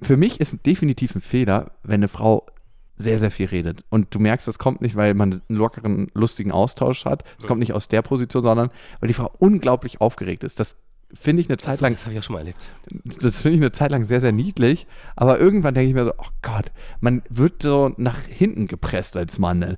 für mich ist definitiv ein Fehler, wenn eine Frau sehr, sehr viel redet. Und du merkst, das kommt nicht, weil man einen lockeren, lustigen Austausch hat. Es kommt nicht aus der Position, sondern weil die Frau unglaublich aufgeregt ist. Das finde ich eine Zeit lang, Das habe ich auch schon mal erlebt. das finde ich eine Zeit lang sehr, sehr niedlich. Aber irgendwann denke ich mir so, oh Gott, man wird so nach hinten gepresst als Mann. Ne?